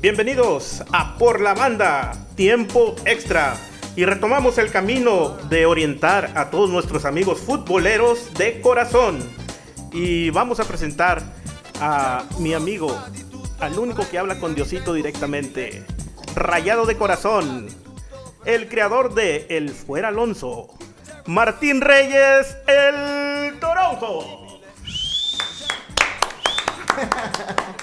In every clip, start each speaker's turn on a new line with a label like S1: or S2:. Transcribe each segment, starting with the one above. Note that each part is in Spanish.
S1: Bienvenidos a Por la Banda, tiempo extra. Y retomamos el camino de orientar a todos nuestros amigos futboleros de corazón. Y vamos a presentar a mi amigo, al único que habla con Diosito directamente, Rayado de Corazón, el creador de El Fuera Alonso, Martín Reyes, el Toronjo.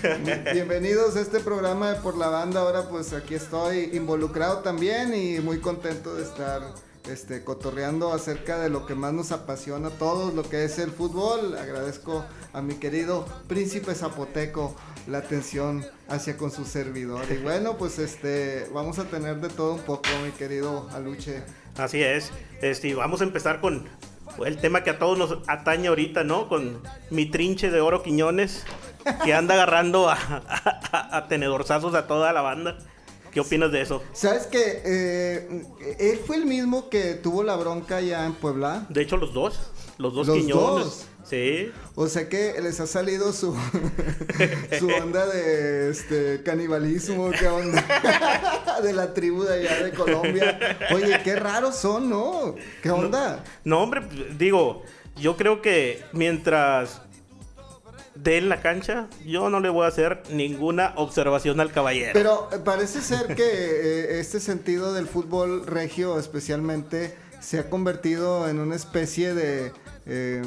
S2: Bienvenidos a este programa de Por la Banda. Ahora pues aquí estoy involucrado también y muy contento de estar este, cotorreando acerca de lo que más nos apasiona a todos, lo que es el fútbol. Agradezco a mi querido príncipe zapoteco la atención hacia con su servidor. Y bueno, pues este, vamos a tener de todo un poco, mi querido Aluche.
S1: Así es. Este, vamos a empezar con el tema que a todos nos atañe ahorita, ¿no? Con mi trinche de oro Quiñones, que anda agarrando a, a, a tenedorzazos a toda la banda. ¿Qué opinas de eso?
S2: ¿Sabes que eh, él fue el mismo que tuvo la bronca ya en Puebla?
S1: De hecho, los dos. Los dos
S2: ¿Los
S1: Quiñones.
S2: dos?
S1: Sí.
S2: O sea que les ha salido su, su onda de este canibalismo, qué onda de la tribu de allá de Colombia. Oye, qué raros son, ¿no? ¿Qué onda?
S1: No, hombre, digo, yo creo que mientras de en la cancha, yo no le voy a hacer ninguna observación al caballero.
S2: Pero eh, parece ser que eh, este sentido del fútbol regio especialmente se ha convertido en una especie de eh,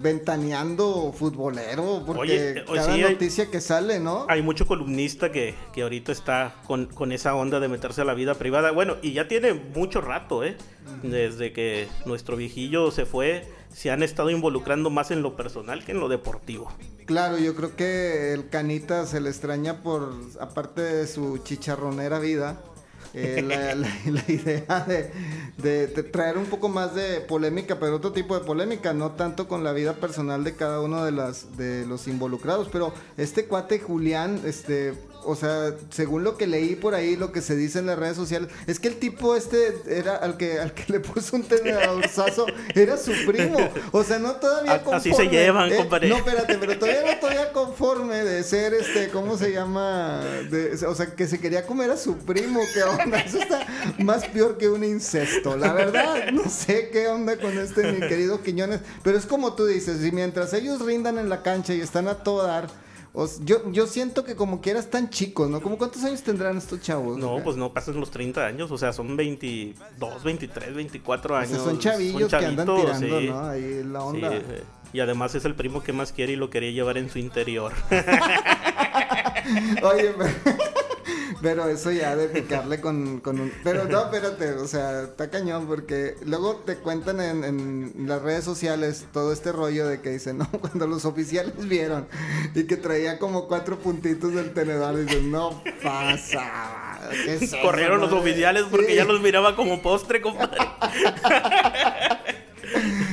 S2: ventaneando futbolero, porque
S1: Oye,
S2: cada
S1: sí, hay-
S2: noticia que sale, ¿no?
S1: Hay mucho columnista que, que ahorita está con, con esa onda de meterse a la vida privada. Bueno, y ya tiene mucho rato, ¿eh? Desde que nuestro viejillo se fue, se han estado involucrando más en lo personal que en lo deportivo.
S2: Claro, yo creo que el Canita se le extraña por, aparte de su chicharronera vida, eh, la, la- la idea de, de- de traer un poco más de polémica, pero otro tipo de polémica, no tanto con la vida personal de cada uno de, las, de los involucrados. Pero este cuate Julián, este, o sea, según lo que leí por ahí, lo que se dice en las redes sociales, es que el tipo este era al que, al que le puso un tenedorzazo, era su primo. O sea, no todavía
S1: A- así se
S2: conforme,
S1: llevan,
S2: eh,
S1: compadre.
S2: No, espérate, pero todavía no todavía conforme de ser este, ¿cómo se llama? De- o sea, que se quería comer a su primo, ¿qué onda? Eso está más peor que un incesto, la verdad. No sé qué onda con este mi querido Quiñones, pero es como tú dices, y mientras ellos rindan en la cancha y están a todo dar, os- yo, yo siento que como quieras tan chicos, ¿no? ¿Cómo cuántos años tendrán estos chavos?
S1: No, pues no pasan los 30 años, o sea, son 22, 23, 24
S2: o
S1: años.
S2: sea, son chavillos que andan
S1: chavitos,
S2: tirando,
S1: sí.
S2: ¿no? Ahí la
S1: Sí,
S2: onda.
S1: y además es el primo que más quiere y lo quería llevar en su interior.
S2: Oye, pero, eso ya de picarle con, con un... Pero no, espérate, o sea, está cañón porque luego te cuentan en, en las redes sociales todo este rollo de que dicen, no, cuando los oficiales vieron y que traía como cuatro puntitos del tenedor, dicen, no pasa. ¿qué es eso,
S1: Corrieron los
S2: madre?"
S1: oficiales porque
S2: Sí.
S1: ya los miraba como postre, compadre.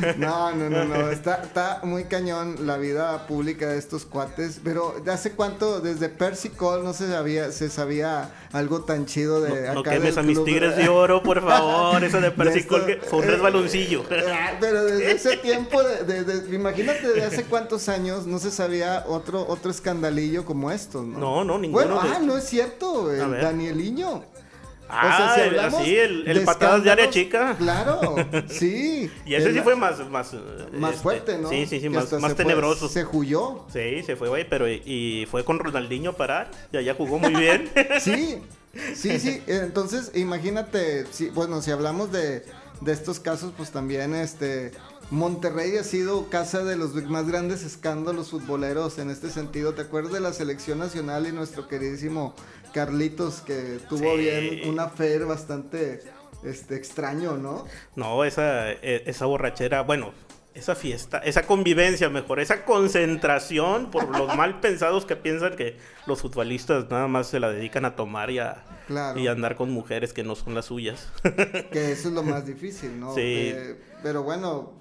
S2: No, no, no, no. Está, está muy cañón la vida pública de estos cuates. Pero ¿de hace cuánto? Desde Percy Cole no se sabía, se sabía algo tan chido de
S1: No, no
S2: acá
S1: quemes
S2: del
S1: a mis tigres de oro, por favor. Eso de
S2: De
S1: Persicol
S2: esto-
S1: que fue un resbaloncillo.
S2: Ah, Pero desde ese tiempo, de, de- imagínate de hace cuántos años no se sabía otro otro escandalillo como estos, ¿no?
S1: No, no, ninguno
S2: Bueno, ah, no es cierto, el. Danieliño.
S1: Ah, así, el- el patadas de área chica.
S2: Claro, sí.
S1: Y ese
S2: El-
S1: sí fue más... Más,
S2: más
S1: este,
S2: fuerte, ¿no?
S1: Sí, sí, sí,
S2: Que
S1: más, más
S2: se fue-
S1: tenebroso.
S2: se huyó.
S1: Sí, se fue, güey, pero y, y fue con Ronaldinho a parar. Y allá jugó muy bien.
S2: Sí, sí, sí. Entonces, imagínate, si, bueno, si hablamos de, de estos casos, pues también este Monterrey ha sido casa de los más grandes escándalos futboleros en este sentido. ¿Te acuerdas de la selección nacional y nuestro queridísimo Carlitos que tuvo
S1: Sí.
S2: bien un affair bastante este extraño, ¿no?
S1: No, esa, eh, esa borrachera, bueno, esa fiesta, esa convivencia mejor, esa concentración por los mal pensados que piensan que los futbolistas nada más se la dedican a tomar y a,
S2: Claro.
S1: y a andar con mujeres que no son las suyas.
S2: Que eso es lo más difícil, ¿no?
S1: Sí.
S2: Eh, pero bueno,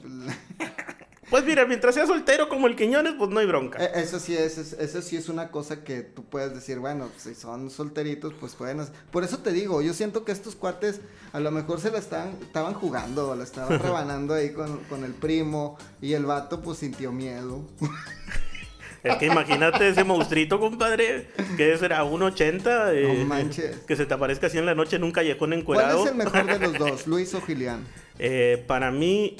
S1: pues mira, mientras sea soltero como el Quiñones, pues no hay bronca.
S2: Eh, Eso sí es, es- eso sí es una cosa que tú puedes decir, bueno, si son solteritos, pues pueden. Por eso te digo, yo siento que estos cuates a lo mejor se la estaban, estaban jugando, la estaban rebanando ahí con, con el primo, y el vato pues sintió miedo.
S1: Es que imagínate ese monstruito, compadre, que será 1.80, eh,
S2: No manches.
S1: que se te aparezca así en la noche en un callejón encuerado.
S2: ¿Cuál es el mejor de los dos, Luis o Gilián?
S1: Eh, para mí,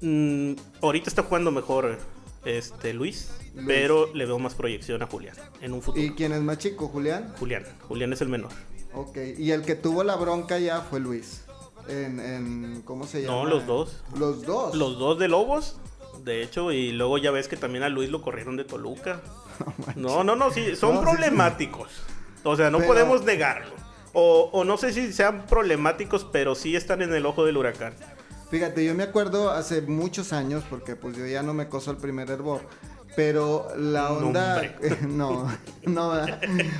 S1: mm, ahorita está jugando mejor este Luis,
S2: Luis.
S1: pero le veo más proyección a Julián en un futuro.
S2: ¿Y quién es más chico, Julián?
S1: Julián, Julián es el menor.
S2: Ok, y el que tuvo la bronca ya fue Luis. En, en ¿cómo se llama?
S1: No, los dos.
S2: Los dos.
S1: Los dos de Lobos, de hecho, y luego ya ves que también a Luis lo corrieron de Toluca. No, no, no, sí, son
S2: No, sí, sí.
S1: problemáticos. O sea, no
S2: Pero-
S1: podemos negarlo. O, o no sé si sean problemáticos, pero sí están en el ojo del huracán.
S2: Fíjate, yo me acuerdo hace muchos años, porque pues yo ya no me coso el primer hervor. Pero la onda. no, no.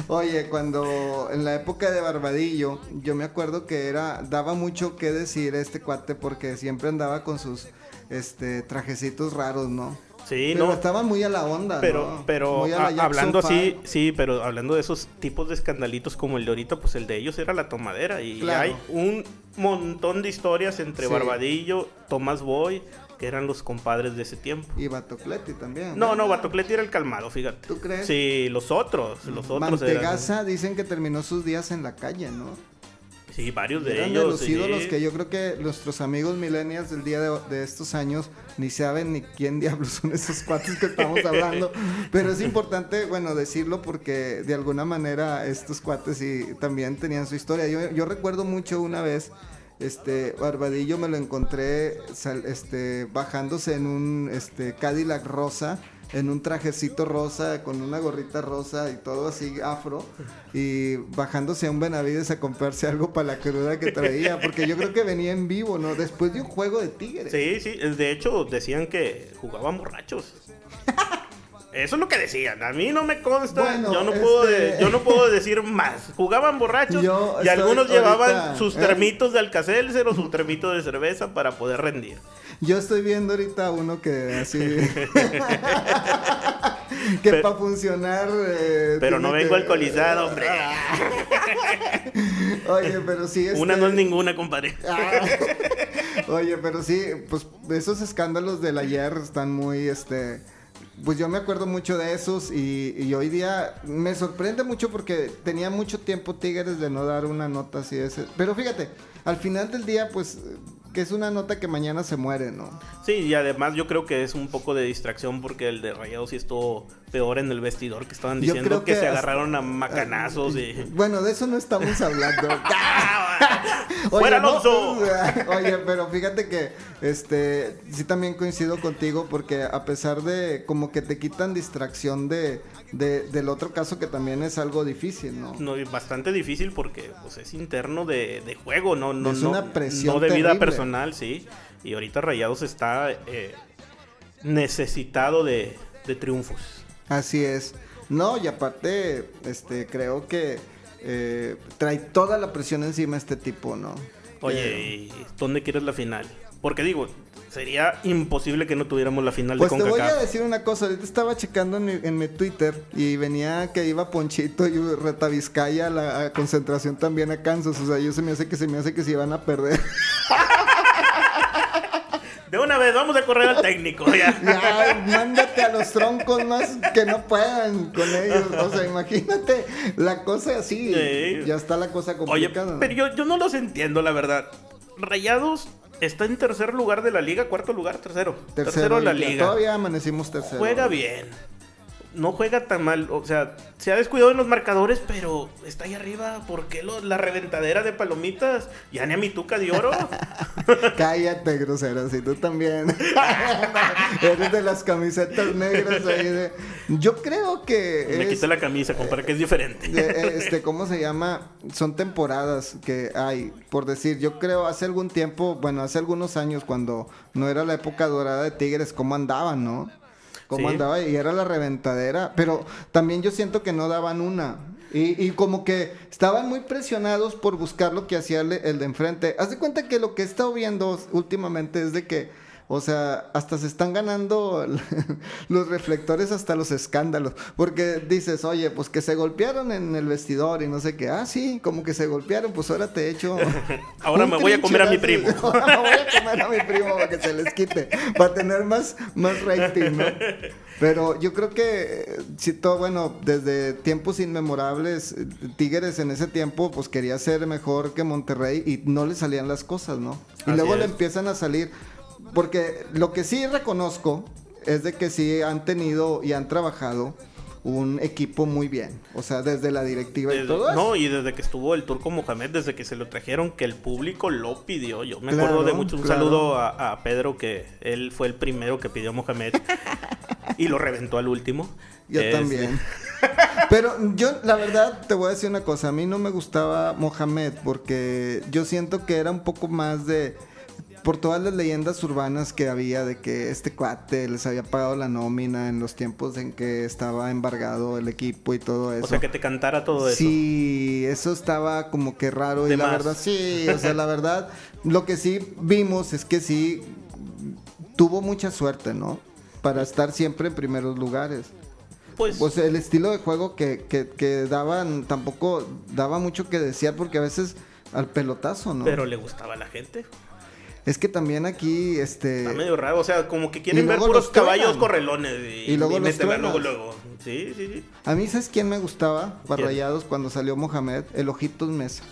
S2: Oye, cuando en la época de Barbadillo, yo me acuerdo que era. Daba mucho que decir este cuate porque siempre andaba con sus este trajecitos raros, ¿no?
S1: Sí,
S2: pero
S1: no.
S2: estaban muy a la onda,
S1: Pero,
S2: ¿no?
S1: pero
S2: a
S1: hablando así, sí, pero hablando de esos tipos de escandalitos como el de ahorita, pues el de ellos era la tomadera. Y
S2: Claro.
S1: hay un montón de historias entre
S2: Sí.
S1: Barbadillo, Tomás Boy, que eran los compadres de ese tiempo.
S2: Y Batocleti también.
S1: No, no, Batocleti era el calmado, fíjate.
S2: ¿Tú crees?
S1: Sí, los otros, los otros eran.
S2: Dicen que terminó sus días en la calle, ¿no?
S1: Sí, varios de
S2: Eran
S1: ellos.
S2: de los
S1: sí.
S2: ídolos que yo creo que nuestros amigos millennials del día de, de estos años ni saben ni quién diablos son esos cuates que estamos hablando. Pero es importante, bueno, decirlo porque de alguna manera estos cuates sí también tenían su historia. Yo, yo recuerdo mucho una vez, este, Barbadillo me lo encontré sal- este, bajándose en un este, Cadillac rosa. En un trajecito rosa, con una gorrita rosa y todo así afro. Y bajándose a un Benavides a comprarse algo para la cruda que traía. Porque yo creo que venía en vivo, ¿no? Después de un juego de tigres.
S1: Sí, sí, de hecho decían que jugaban borrachos. Eso es lo que decían. A mí no me consta.
S2: Bueno,
S1: yo no puedo, de-
S2: este-
S1: yo no puedo decir más. Jugaban borrachos
S2: Yo
S1: y algunos
S2: ahorita,
S1: llevaban sus
S2: ¿eh?
S1: termitos de alcacelser o su termito de cerveza para poder rendir.
S2: Yo estoy viendo ahorita uno que así. que para funcionar. eh,
S1: Pero no vengo
S2: que-
S1: alcoholizado, hombre.
S2: Oye, pero sí.
S1: Una
S2: este-
S1: no es ninguna, compadre.
S2: Ah. Oye, pero sí, pues esos escándalos del ayer están muy, este, pues yo me acuerdo mucho de esos y, y hoy día me sorprende mucho porque tenía mucho tiempo Tigres de no dar una nota así de ese. Pero fíjate, al final del día, pues, que es una nota que mañana se muere, ¿no?
S1: Sí, y además yo creo que es un poco de distracción porque el de Rayados sí estuvo peor en el vestidor que estaban diciendo que,
S2: que
S1: se
S2: hasta-
S1: agarraron a macanazos y...
S2: Bueno, de eso no estamos hablando.
S1: ¡Fuera
S2: no,
S1: Alonso!
S2: Oye, pero fíjate que este sí también coincido contigo porque a pesar de como que te quitan distracción de, de- del otro caso que también es algo difícil, ¿no?
S1: No, bastante difícil porque pues, es interno de, de juego, no, no,
S2: Es
S1: no,
S2: una presión
S1: no de vida personal, sí. Y ahorita Rayados está eh, necesitado de, de triunfos.
S2: Así es. No, y aparte, este, creo que eh, trae toda la presión encima este tipo, ¿no?
S1: Oye, ¿y ¿dónde quieres la final? Porque digo, sería imposible que no tuviéramos la final
S2: Pues
S1: de
S2: te voy a decir una cosa, ahorita estaba checando en mi, en mi Twitter y venía que iba Ponchito y Reta Vizcaya a la a concentración también a Kansas, o sea, yo se me hace que se me hace que se iban a perder.
S1: De una vez, vamos a correr al técnico. Ya.
S2: ya, mándate a los troncos más que no puedan con ellos, o sea, imagínate la cosa así,
S1: Sí.
S2: ya está la cosa
S1: Oye,
S2: complicada. ¿no?
S1: pero yo, yo no los entiendo, la verdad. Rayados está en tercer lugar de la liga, cuarto lugar, tercero. Tercero, de la liga.
S2: Todavía amanecimos tercero.
S1: Juega bien. No juega tan mal. O sea, se ha descuidado en los marcadores, pero está ahí arriba. ¿Por qué lo- la reventadera de palomitas? Ya ni a mi tuca de oro.
S2: Cállate, grosero, si tú también. Eres de las camisetas negras ahí de... Yo creo que...
S1: Me
S2: es-
S1: quité la camisa, compadre, que es diferente.
S2: eh, este, ¿cómo se llama? Son temporadas que hay, por decir, yo creo hace algún tiempo, bueno, hace algunos años cuando no era la época dorada de Tigres, cómo andaban, ¿no? Cómo
S1: Sí.
S2: andaba y era la reventadera, pero también yo siento que no daban una. Y, y como que estaban muy presionados por buscar lo que hacía el, el de enfrente. Haz de cuenta que lo que he estado viendo últimamente es de que O sea, hasta se están ganando los reflectores hasta los escándalos. Porque dices, oye, pues que se golpearon en el vestidor y no sé qué. Ah, sí, como que se golpearon, pues ahora te echo.
S1: ahora me voy a comer a mi primo.
S2: ahora me voy a comer a mi primo para que se les quite. Para tener más, más rating, ¿no? Pero yo creo que, si todo, bueno, desde tiempos inmemorables, Tigres en ese tiempo, pues quería ser mejor que Monterrey y no le salían las cosas, ¿no? Y luego le empiezan a salir porque lo que sí reconozco es de que sí han tenido y han trabajado un equipo muy bien. O sea, desde la directiva y todo
S1: No, y desde que estuvo el Turco Mohamed, desde que se lo trajeron, que el público lo pidió. Yo me acuerdo de mucho. Un saludo a, Pedro, que él fue el primero que pidió Mohamed. y lo reventó al último.
S2: Yo también. Pero yo, la verdad, te voy a decir una cosa. A mí no me gustaba Mohamed porque yo siento que era un poco más de por todas las leyendas urbanas que había de que este cuate les había pagado la nómina en los tiempos en que estaba embargado el equipo y todo eso. O
S1: sea, que te cantara todo eso.
S2: Sí, eso estaba como que raro y la verdad sí, o sea, la verdad, lo que sí vimos es que sí tuvo mucha suerte, ¿no? Para estar siempre en primeros lugares. Pues, pues el estilo de juego que, que, que daban tampoco daba mucho que desear porque a veces al pelotazo, ¿no?
S1: Pero le gustaba a la gente.
S2: Es que también aquí, este...
S1: Está medio raro, o sea, como que quieren ver puros caballos correlones y, y luego los luego, luego. Sí, sí, sí.
S2: A mí, ¿sabes quién me gustaba? Barrayados cuando salió Mohamed, el Ojitos Mesa.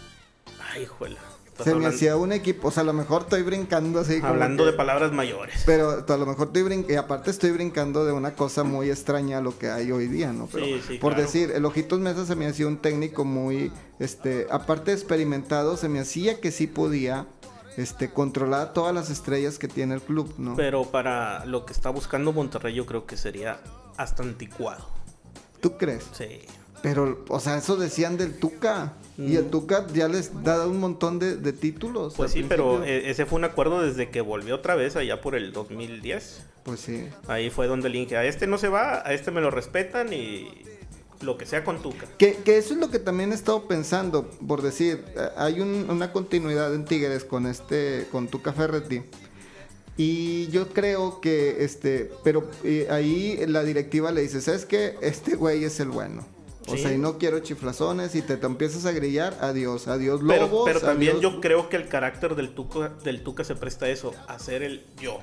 S1: Ay, juela.
S2: Se me hacía un equipo, o sea, a lo mejor estoy brincando así.
S1: Hablando de palabras mayores.
S2: Pero a lo mejor estoy brincando, y aparte estoy brincando de una cosa muy extraña a lo que hay hoy día, ¿no? sí, sí, por decir, el Ojitos Mesa se me hacía un técnico muy, este, aparte experimentado, se me hacía que sí podía este, controlar todas las estrellas que tiene el club, ¿no?
S1: Pero para lo que está buscando Monterrey yo creo que sería hasta anticuado.
S2: ¿Tú crees?
S1: Sí.
S2: Pero, o sea, eso decían del Tuca. Y el mm. Tuca ya les da un montón de, títulos.
S1: Pues sí, pero e, ese fue un acuerdo desde que volvió otra vez allá por el 2010.
S2: Pues sí.
S1: Ahí fue donde le dije, a este no se va, a este me lo respetan y lo que sea con Tuca.
S2: Que, eso es lo que también he estado pensando, por decir, eh, hay una continuidad en Tigres con este, con Tuca Ferretti. Y yo creo que, este, pero eh, ahí la directiva le dice, ¿sabes qué? Este güey es el bueno. O sea, y no quiero chiflazones y te, te, empiezas a grillar, adiós, adiós lobos.
S1: Pero, también yo creo que el carácter del Tuca, del Tuca se presta a eso, a ser el yo.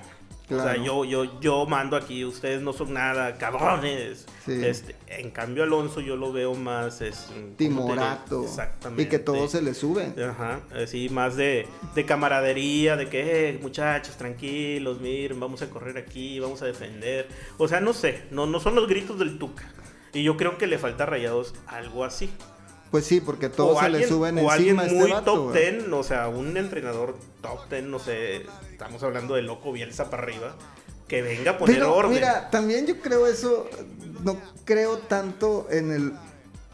S1: O sea, yo, yo, yo mando aquí, ustedes no son nada, cabrones. Este, en cambio, Alonso yo lo veo más es,
S2: timorato. Exactamente. Y que todo se le sube.
S1: Ajá, así más de, de camaradería, de que, eh, muchachos, tranquilos, miren, vamos a correr aquí, vamos a defender. O sea, no sé, no, no son los gritos del Tuca. Y yo creo que le falta a Rayados algo así.
S2: Pues sí, porque todos se le suben o
S1: encima
S2: alguien
S1: muy top ten, o sea, un entrenador top ten, no sé, estamos hablando de loco Bielsa para arriba, que venga a poner Pero, orden. Mira,
S2: también yo creo eso, no creo tanto en el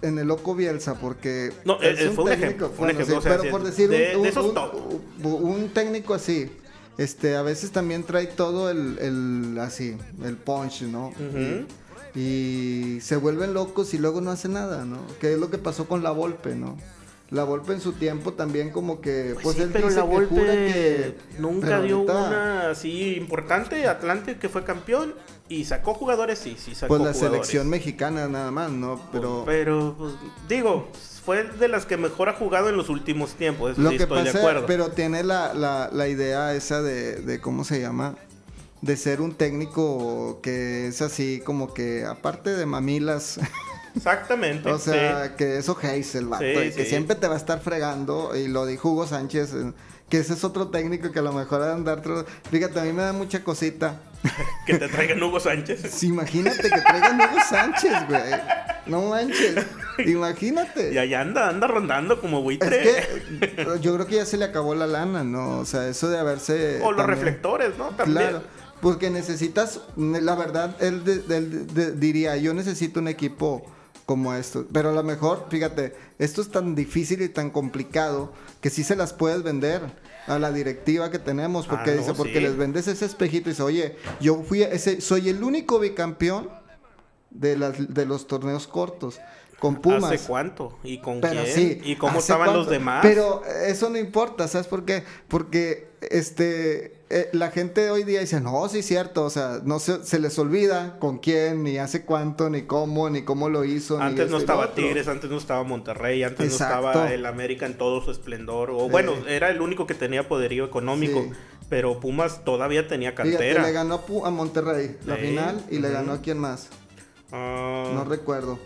S2: en el loco Bielsa porque
S1: no, es un fue un ejemplo, un ejemplo
S2: pero por decir un, un, técnico así este a veces también trae todo el, el así el punch no y se vuelven locos y luego no hace nada, ¿no? Que es lo que pasó con la Volpe, ¿no? La Volpe en su tiempo también como que
S1: pues, pues él pero la Volpe que nunca dio una así importante, Atlante que fue campeón y sacó jugadores, sí, sí sacó
S2: Pues la selección mexicana nada más, ¿no? Pero
S1: pero pues, digo, fue de las que mejor ha jugado en los últimos tiempos, lo que estoy de acuerdo.
S2: Pero tiene la, la, la idea esa de, de cómo se llama de ser un técnico que es así como que aparte de mamilas.
S1: Exactamente.
S2: o sea, que eso Hayes el vato, que siempre te va a estar fregando y lo dijo Hugo Sánchez que ese es otro técnico que a lo mejor andar fíjate a mí me da mucha cosita.
S1: Que te traigan Hugo Sánchez.
S2: Sí, imagínate que traigan Hugo Sánchez güey. No manches. Imagínate.
S1: Y allá anda anda rondando como buitre.
S2: Es que yo creo que ya se le acabó la lana no o sea eso de haberse
S1: o los reflectores no también. Claro
S2: porque necesitas, la verdad, él, diría, yo necesito un equipo como esto. Pero a lo mejor, fíjate, esto es tan difícil y tan complicado que sí se las puedes vender a la directiva que tenemos. Porque ah, dice, porque les vendes ese espejito y dice, oye, yo fui ese, soy el único bicampeón de, las, de los torneos cortos. Con Pumas.
S1: ¿Hace cuánto? ¿Y con quién? ¿Y cómo estaban los demás?
S2: Pero eso no importa, ¿sabes por qué? Porque este, eh, la gente hoy día dice, no, sí es cierto, o sea, no se, se les olvida con quién, ni hace cuánto, ni cómo, ni cómo lo hizo.
S1: Antes no estaba Tigres, antes no estaba Monterrey, antes no estaba el América en todo su esplendor, o bueno, era el único que tenía poderío económico. Pero Pumas todavía tenía cantera.
S2: le ganó a Monterrey la final y le ganó a quién más. Ah. no recuerdo.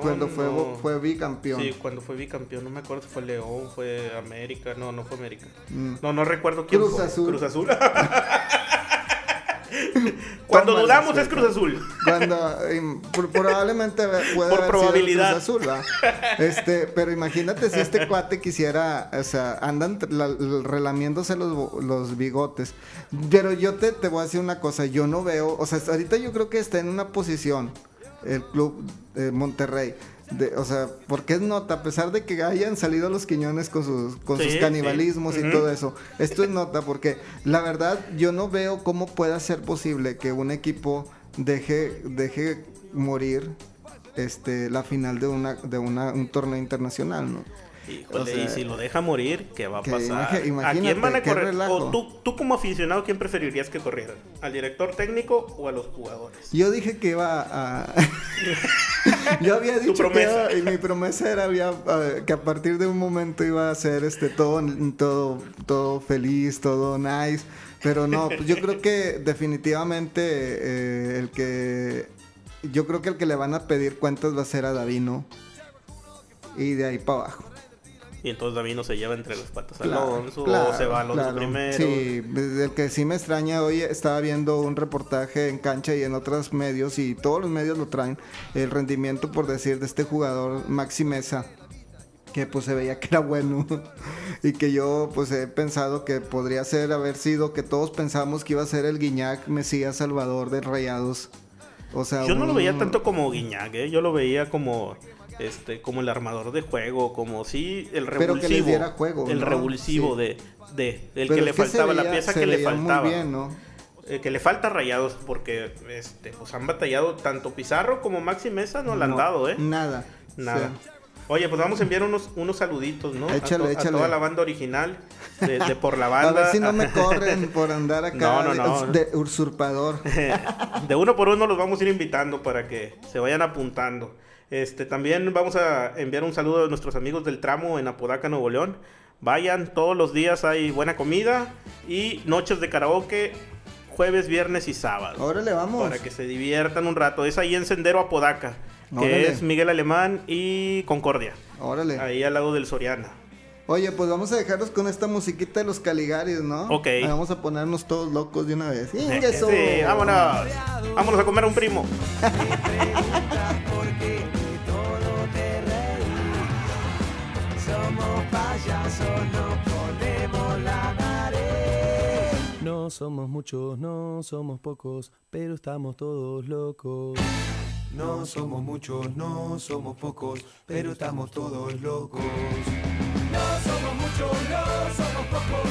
S2: Cuando fue, fue bicampeón.
S1: Sí, cuando fue bicampeón. No me acuerdo si fue León, fue América. No, no fue América. Mm. No, no recuerdo quién
S2: Cruz Azul.
S1: Cruz Azul. Cuando dudamos es Cruz Azul.
S2: Cuando probablemente puede Por probabilidad. Cruz Azul, Este, pero imagínate si este cuate quisiera, o sea, andan relamiéndose los, los bigotes. Pero yo te, te voy a decir una cosa, yo no veo, o sea, ahorita yo creo que está en una posición el club de Monterrey. O sea, porque es nota, a pesar de que hayan salido los Quiñones con sus, con sus canibalismos y todo eso, esto es nota porque la verdad yo no veo cómo pueda ser posible que un equipo deje, deje morir este, la final de, una, de una, un torneo internacional, ¿no?
S1: Y si lo deja morir, ¿qué va a pasar? ¿A quién van a correr? O tú, tú como aficionado, ¿quién preferirías que corrieran? ¿Al director técnico o a los jugadores?
S2: Yo dije que iba a... Yo había dicho que y mi promesa era que a partir de un momento iba a ser este todo, todo, todo feliz, todo nice. Pero no, pues yo creo que definitivamente eh, el que... Yo creo que el que le van a pedir cuentas va a ser a Davino. Y de ahí para abajo.
S1: Y entonces David no se lleva entre las patas a Alonso o se va Alonso primero.
S2: Sí, el que sí me extraña hoy estaba viendo un reportaje en cancha y en otros medios y todos los medios lo traen. El rendimiento, por decir, de este jugador Maxi Mesa que pues se veía que era bueno y que yo pues he pensado que podría ser haber sido que todos pensamos que iba a ser el Guiñac Mesías Salvador de Rayados. O sea,
S1: yo no lo veía tanto como Guiñac, ¿eh? yo lo veía como este como el armador de juego, como si el revulsivo, el revulsivo de, de el que le faltaba la pieza que le faltaba. Eh, que le falta rayados porque este pues han batallado tanto Pizarro como Maxi Mesa no, le han dado, ¿eh?
S2: Nada.
S1: Nada. Oye, pues vamos a enviar unos, unos saluditos, ¿no?
S2: Échale,
S1: a, toda la banda original de, por la banda.
S2: A ver si no me corren por andar acá De, usurpador.
S1: de uno por uno los vamos a ir invitando para que se vayan apuntando. Este, también vamos a enviar un saludo a nuestros amigos del tramo en Apodaca, Nuevo León. Vayan, todos los días hay buena comida y noches de karaoke jueves, viernes y sábado.
S2: Órale, vamos.
S1: Para que se diviertan un rato. Es ahí en Sendero Apodaca, que es Miguel Alemán y Concordia.
S2: Órale.
S1: Ahí al lado del Soriana.
S2: Oye, pues vamos a dejarlos con esta musiquita de los Caligaris, ¿no?
S1: Ok.
S2: vamos a ponernos todos locos de una vez.
S1: Sí, vámonos. Vámonos a comer un primo.
S3: No somos muchos, no somos pocos, pero estamos todos locos.
S4: No somos muchos, no somos pocos, pero estamos todos locos.
S5: No somos muchos, no somos pocos,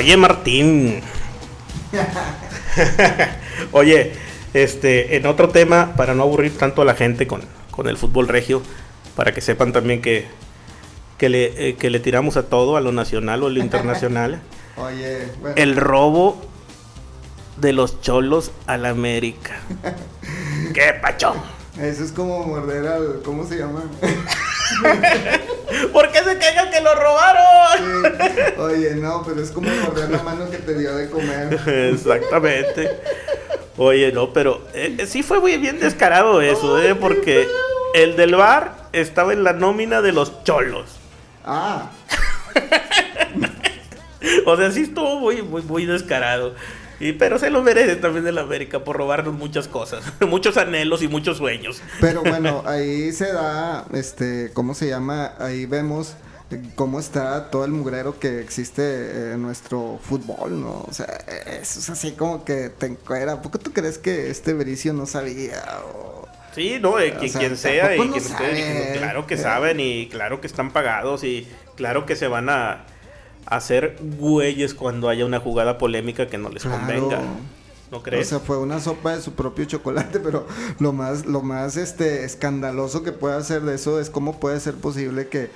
S1: Oye, Martín. Oye, este, en otro tema, para no aburrir tanto a la gente con, con el fútbol regio, para que sepan también que, que, le, eh, que le tiramos a todo, a lo nacional o a lo internacional.
S2: Oye, bueno.
S1: el robo de los cholos a la América. ¡Qué pacho!
S2: Eso es como morder al. ¿Cómo se llama?
S1: ¿Por qué se quejan que lo robaron?
S2: Sí. Oye, no, pero es como morder la mano que te dio de comer.
S1: Exactamente. Oye, no, pero eh, eh, sí fue muy bien descarado eso, ¿eh? Porque el del bar estaba en la nómina de los cholos.
S2: Ah,
S1: O sea, sí estuvo muy, muy, muy descarado. Y, pero se lo merece también el América por robarnos muchas cosas, muchos anhelos y muchos sueños.
S2: pero bueno, ahí se da, este, ¿cómo se llama? Ahí vemos eh, cómo está todo el mugrero que existe en nuestro fútbol, ¿no? O sea, eso es así como que te encuera. ¿A poco tú crees que este Bericio no sabía? O...
S1: Sí, no,
S2: O
S1: quien,
S2: sea,
S1: quien sea y quien
S2: no
S1: esté claro que
S2: Eh.
S1: saben y claro que están pagados y claro que se van a hacer güeyes cuando haya una jugada polémica que no les
S2: Claro.
S1: convenga. ¿No
S2: O
S1: crees?
S2: sea, fue una sopa de su propio chocolate, pero lo más, lo más este escandaloso que puede hacer de eso es cómo puede ser posible que,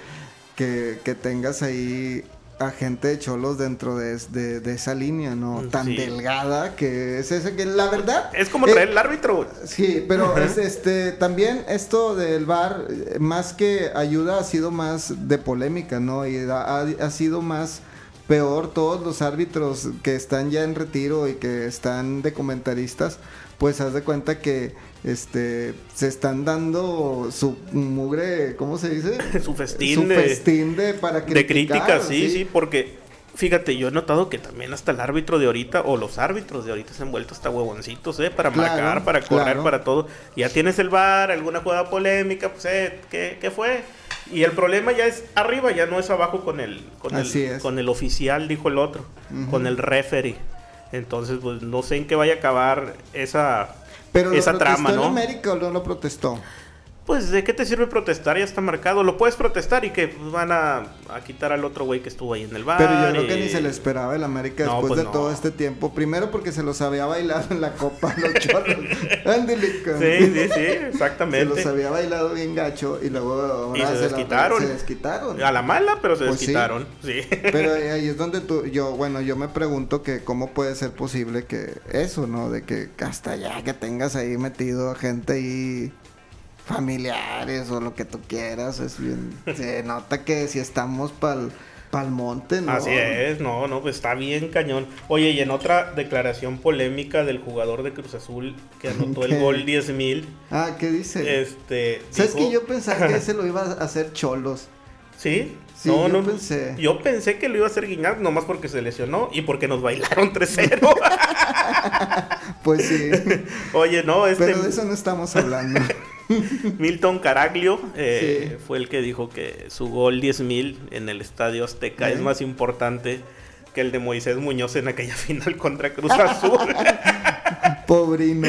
S2: que, que tengas ahí a gente de cholos dentro de, de- de esa línea, ¿no? Tan delgada que es ese que la verdad.
S1: es como
S2: eh,
S1: traer el árbitro.
S2: Sí, pero es, este también esto del VAR, eh, más que ayuda, ha sido más de polémica, ¿no? Y ha, ha sido más peor todos los árbitros que están ya en retiro y que están de comentaristas, pues haz de cuenta que este se están dando su mugre, ¿cómo se dice?
S1: Su festín
S2: Su
S1: de-
S2: festín de para
S1: De
S2: criticar,
S1: críticas, sí, sí, porque fíjate, yo he notado que también hasta el árbitro de ahorita o los árbitros de ahorita se han vuelto hasta huevoncitos, ¿eh? Para
S2: Claro,
S1: marcar, para correr,
S2: claro.
S1: para todo. Ya tienes el bar, alguna jugada polémica, pues, eh, ¿qué, qué fue? Y el problema ya es arriba, ya no es abajo con el, con
S2: Así
S1: el,
S2: es.
S1: con el oficial, dijo el otro, con el referee. Entonces, pues no sé en qué vaya a acabar esa,
S2: Pero lo
S1: esa
S2: protestó
S1: trama,
S2: en
S1: ¿no?
S2: América o no lo protestó?
S1: Pues, ¿de qué te sirve protestar? Ya está marcado. Lo puedes protestar y que van a, a quitar al otro güey que estuvo ahí en el bar.
S2: Pero yo creo que
S1: y-
S2: ni se le esperaba el América
S1: No,
S2: después
S1: pues
S2: de
S1: no.
S2: todo este tiempo. Primero porque se los había bailado en la copa los chorros.
S1: Sí, sí, sí,
S2: Se los
S1: exactamente.
S2: había bailado bien gacho y luego ahora
S1: Y se
S2: la-
S1: desquitaron.
S2: se desquitaron.
S1: A la mala, pero se
S2: Pues sí.
S1: desquitaron. Sí.
S2: Pero ahí es donde tú, yo, bueno, yo me pregunto que cómo puede ser posible que eso, ¿no? De que hasta ya que tengas ahí metido a gente ahí familiares o lo que tú quieras, es bien, se nota que si estamos pa'l, pa'l monte, ¿no?
S1: Así es, no, no, pues está bien cañón. Oye, y en otra declaración polémica del jugador de Cruz Azul que anotó
S2: ¿Qué?
S1: el gol 10 mil,
S2: Ah, ¿qué dice?
S1: este...
S2: ¿Sabes
S1: dijo-
S2: que yo pensaba que ese lo iba a hacer cholos?
S1: ¿Sí?
S2: Sí, yo pensé.
S1: Yo pensé que lo iba a hacer Guiñac nomás porque se lesionó y porque nos bailaron 3-0.
S2: Pues sí.
S1: Oye, no, este...
S2: Pero de eso no estamos hablando.
S1: Milton Caraglio eh,
S2: Sí.
S1: fue el que dijo que su gol 10.000 en el Estadio Azteca es más importante que el de Moisés Muñoz en aquella final contra Cruz Azul.
S2: Pobrino.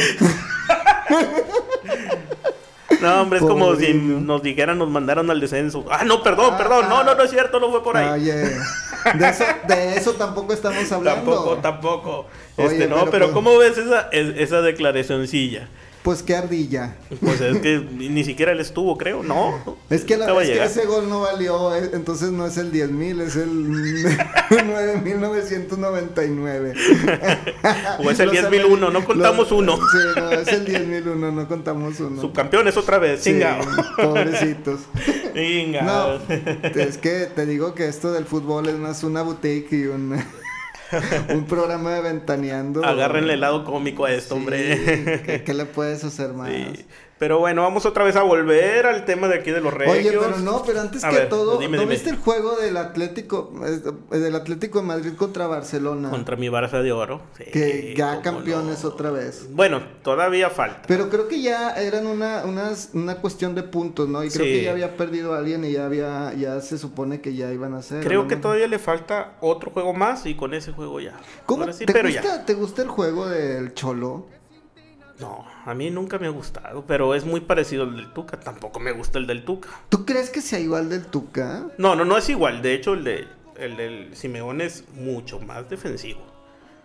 S1: no, hombre, es como si nos dijeran, nos mandaron al descenso. Ah, no, perdón, perdón. No, no, no es cierto, no fue por ahí.
S2: Oye, de eso, de eso tampoco estamos hablando.
S1: tampoco, tampoco.
S2: Oye,
S1: Este, no,
S2: pero
S1: pero,
S2: pues-
S1: ¿cómo ves esa, es- esa declaracioncilla?
S2: Pues qué ardilla.
S1: Pues es que ni siquiera él estuvo, creo, ¿no?
S2: Es que, la, es que ese gol no valió, eh, entonces no es el 10.000, es el 9.999.
S1: O es el
S2: Los
S1: 10.001, no
S2: los-
S1: contamos uno.
S2: Sí, no, es el 10.001, no contamos uno.
S1: Subcampeones otra vez,
S2: Sí,
S1: chinga.
S2: pobrecitos.
S1: Venga.
S2: No, es que te digo que esto del fútbol es más una boutique y un, un programa de ventaneando.
S1: Agárrenle el lado cómico a esto,
S2: Sí,
S1: hombre.
S2: ¿qué, qué le puedes hacer más?
S1: Sí. Pero bueno, vamos otra vez a volver al tema de aquí de los regios.
S2: Oye, pero no, pero antes
S1: A
S2: que
S1: ver,
S2: todo,
S1: dime,
S2: ¿no
S1: dime.
S2: viste el juego del Atlético, eh, del Atlético de Madrid contra Barcelona?
S1: Contra mi Barça de Oro. Sí,
S2: que ya campeones
S1: no.
S2: otra vez.
S1: Bueno, todavía falta.
S2: Pero creo que ya eran una, unas- una cuestión de puntos, ¿no? Y creo
S1: Sí.
S2: que ya había perdido a alguien y ya había, ya se supone que ya iban a hacer.
S1: Creo
S2: ¿no?
S1: que todavía le falta otro juego más y con ese juego ya.
S2: ¿Cómo?
S1: Sí,
S2: ¿Te,
S1: pero
S2: gusta,
S1: ya.
S2: ¿Te gusta el juego del Cholo?
S1: No, a mí nunca me ha gustado, pero es muy parecido al del Tuca. Tampoco me gusta el del Tuca.
S2: ¿Tú crees que sea igual del Tuca?
S1: No, no, no es igual. De hecho, el de el del Simeone es mucho más defensivo.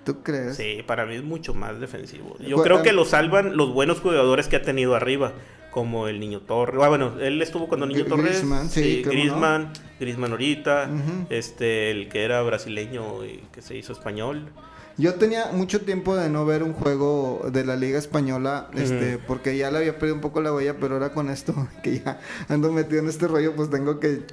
S2: ¿Tú crees?
S1: Sí, para mí es mucho más defensivo. Yo creo que lo salvan los buenos jugadores que ha tenido arriba, como el Niño Torres. Ah, bueno, él estuvo cuando Niño Torres.
S2: Griezmann, sí, no.
S1: Griezmann, ahorita, este, el que era brasileño y que se hizo español.
S2: Yo tenía mucho tiempo de no ver un juego de la Liga Española, este, porque ya le había perdido un poco la huella, pero ahora con esto, que ya ando metido en este rollo, pues tengo que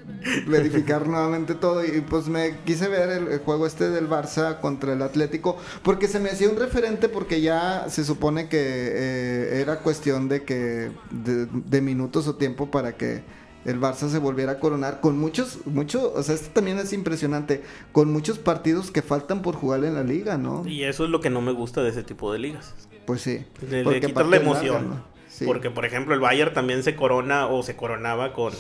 S2: verificar nuevamente todo. Y pues me quise ver el, el juego este del Barça contra el Atlético, porque se me hacía un referente, porque ya se supone que eh, era cuestión de que, de, de minutos o tiempo para que el Barça se volviera a coronar con muchos, muchos, o sea, esto también es impresionante, con muchos partidos que faltan por jugar en la liga, ¿no?
S1: Y eso es lo que no me gusta de ese tipo de ligas.
S2: Pues sí.
S1: Quitas
S2: aparte
S1: la
S2: larga,
S1: emoción.
S2: ¿no? Sí.
S1: Porque, por ejemplo, el Bayern también se corona o se coronaba con,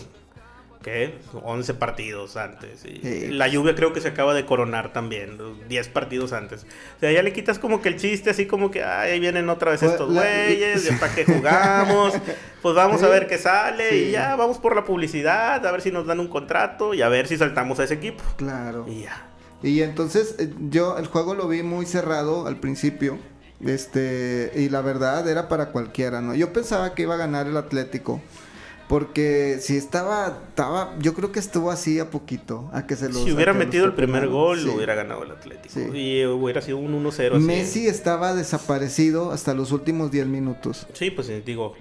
S1: ¿qué? 11 partidos antes. Y
S2: Sí.
S1: La lluvia creo que se acaba de coronar también, 10 partidos antes. O sea, ya le quitas como que el chiste, así como que, ay, ahí vienen otra vez
S2: Pues,
S1: estos
S2: la-
S1: güeyes, ya para que jugamos, pues vamos a ver qué sale
S2: Sí.
S1: y ya vamos por la publicidad, a ver si nos dan un contrato y a ver si saltamos a ese equipo.
S2: Claro.
S1: Y ya.
S2: Y entonces eh, yo el juego lo vi muy cerrado al principio. Este, y la verdad era para cualquiera, ¿no? Yo pensaba que iba a ganar el Atlético. Porque si estaba, estaba, yo creo que estuvo así a poquito, a que se los
S1: Si hubiera metido el primer gol,
S2: Sí.
S1: lo hubiera ganado el Atlético.
S2: Sí.
S1: Y hubiera sido un 1-0. así.
S2: Messi estaba desaparecido hasta los últimos 10 minutos.
S1: Sí, pues eh, digo,